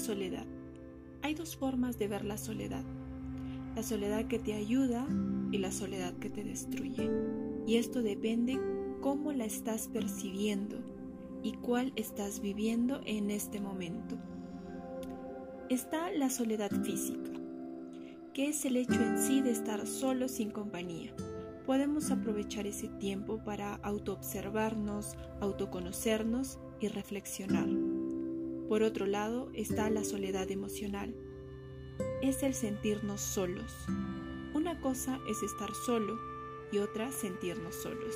soledad. Hay dos formas de ver la soledad. La soledad que te ayuda y la soledad que te destruye. Y esto depende cómo la estás percibiendo y cuál estás viviendo en este momento. Está la soledad física, que es el hecho en sí de estar solo sin compañía. Podemos aprovechar ese tiempo para autoobservarnos, autoconocernos y reflexionar. Por otro lado está la soledad emocional. Es el sentirnos solos. Una cosa es estar solo y otra sentirnos solos.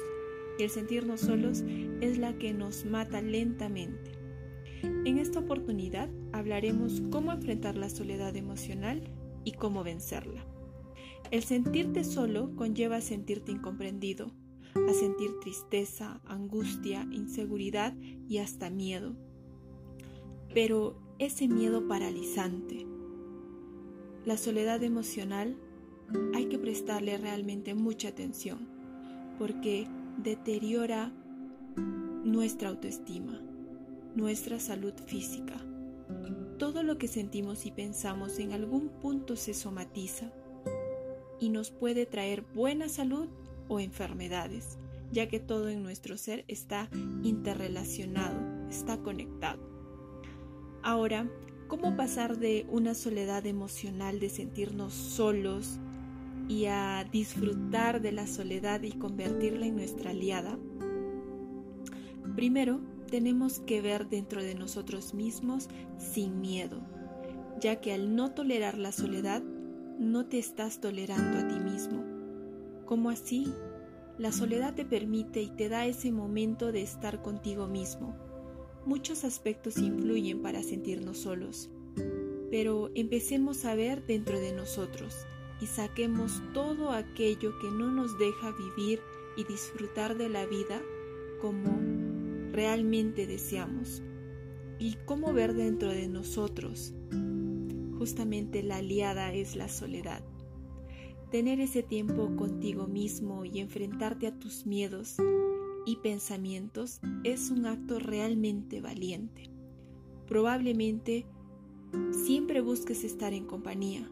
Y el sentirnos solos es la que nos mata lentamente. En esta oportunidad hablaremos cómo enfrentar la soledad emocional y cómo vencerla. El sentirte solo conlleva a sentirte incomprendido, a sentir tristeza, angustia, inseguridad y hasta miedo. Pero ese miedo paralizante, la soledad emocional, hay que prestarle realmente mucha atención, porque deteriora nuestra autoestima, nuestra salud física. Todo lo que sentimos y pensamos en algún punto se somatiza y nos puede traer buena salud o enfermedades, ya que todo en nuestro ser está interrelacionado, está conectado. Ahora, ¿cómo pasar de una soledad emocional de sentirnos solos y a disfrutar de la soledad y convertirla en nuestra aliada? Primero, tenemos que ver dentro de nosotros mismos sin miedo, ya que al no tolerar la soledad, no te estás tolerando a ti mismo. ¿Cómo así? La soledad te permite y te da ese momento de estar contigo mismo. Muchos aspectos influyen para sentirnos solos, pero empecemos a ver dentro de nosotros y saquemos todo aquello que no nos deja vivir y disfrutar de la vida como realmente deseamos. ¿Y cómo ver dentro de nosotros? Justamente la aliada es la soledad. Tener ese tiempo contigo mismo y enfrentarte a tus miedos y pensamientos es un acto realmente valiente. Probablemente siempre busques estar en compañía,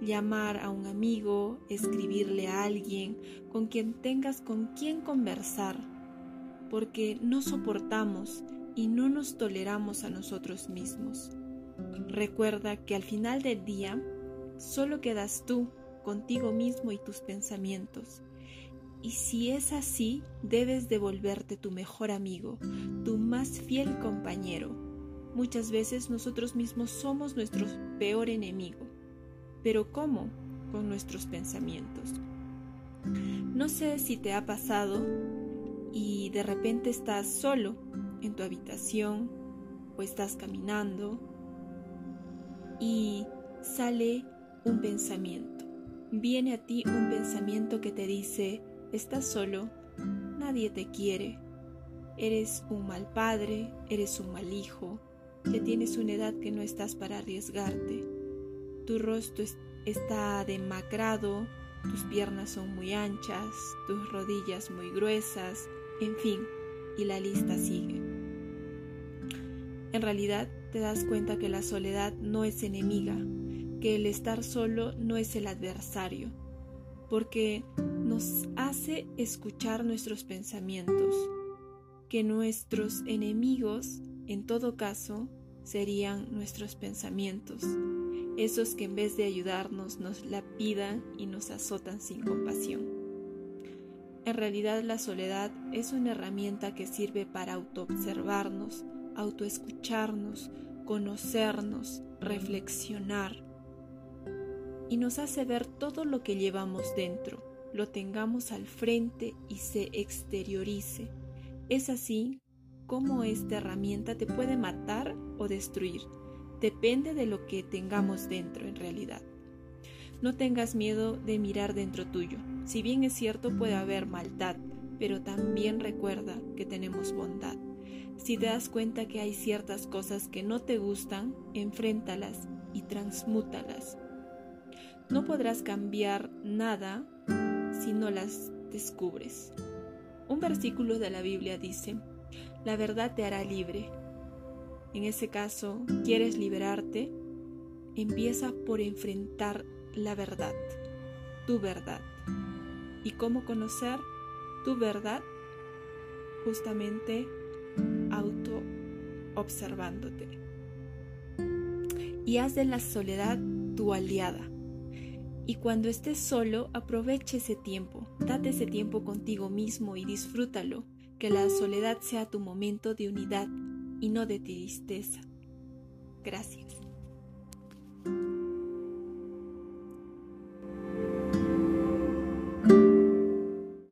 llamar a un amigo, escribirle a alguien con quien tengas con quien conversar, porque no soportamos y no nos toleramos a nosotros mismos. Recuerda que al final del día solo quedas tú contigo mismo y tus pensamientos. Y si es así, debes devolverte tu mejor amigo, tu más fiel compañero. Muchas veces nosotros mismos somos nuestro peor enemigo. Pero ¿cómo? Con nuestros pensamientos. No sé si te ha pasado y de repente estás solo en tu habitación o estás caminando y sale un pensamiento viene a ti un pensamiento que te dice, estás solo, nadie te quiere, eres un mal padre, eres un mal hijo, ya tienes una edad que no estás para arriesgarte, tu rostro está demacrado, tus piernas son muy anchas, tus rodillas muy gruesas, en fin, y la lista sigue. En realidad te das cuenta que la soledad no es enemiga, que el estar solo no es el adversario, porque nos hace escuchar nuestros pensamientos, que nuestros enemigos, en todo caso, serían nuestros pensamientos, esos que en vez de ayudarnos nos la pidan y nos azotan sin compasión. En realidad la soledad es una herramienta que sirve para autoobservarnos, autoescucharnos, conocernos, reflexionar, y nos hace ver todo lo que llevamos dentro, lo tengamos al frente y se exteriorice. Es así como esta herramienta te puede matar o destruir. Depende de lo que tengamos dentro en realidad. No tengas miedo de mirar dentro tuyo. Si bien es cierto puede haber maldad, pero también recuerda que tenemos bondad. Si te das cuenta que hay ciertas cosas que no te gustan, enfréntalas y transmútalas. No podrás cambiar nada si no las descubres. Un versículo de la Biblia dice, la verdad te hará libre. en ese caso quieres liberarte, empieza por enfrentar la verdad, tu verdad. ¿Y cómo conocer tu verdad? Justamente auto observándote. Y haz de la soledad tu aliada. Y cuando estés solo, aproveche ese tiempo, date ese tiempo contigo mismo y disfrútalo, que la soledad sea tu momento de unidad y no de tristeza. Gracias.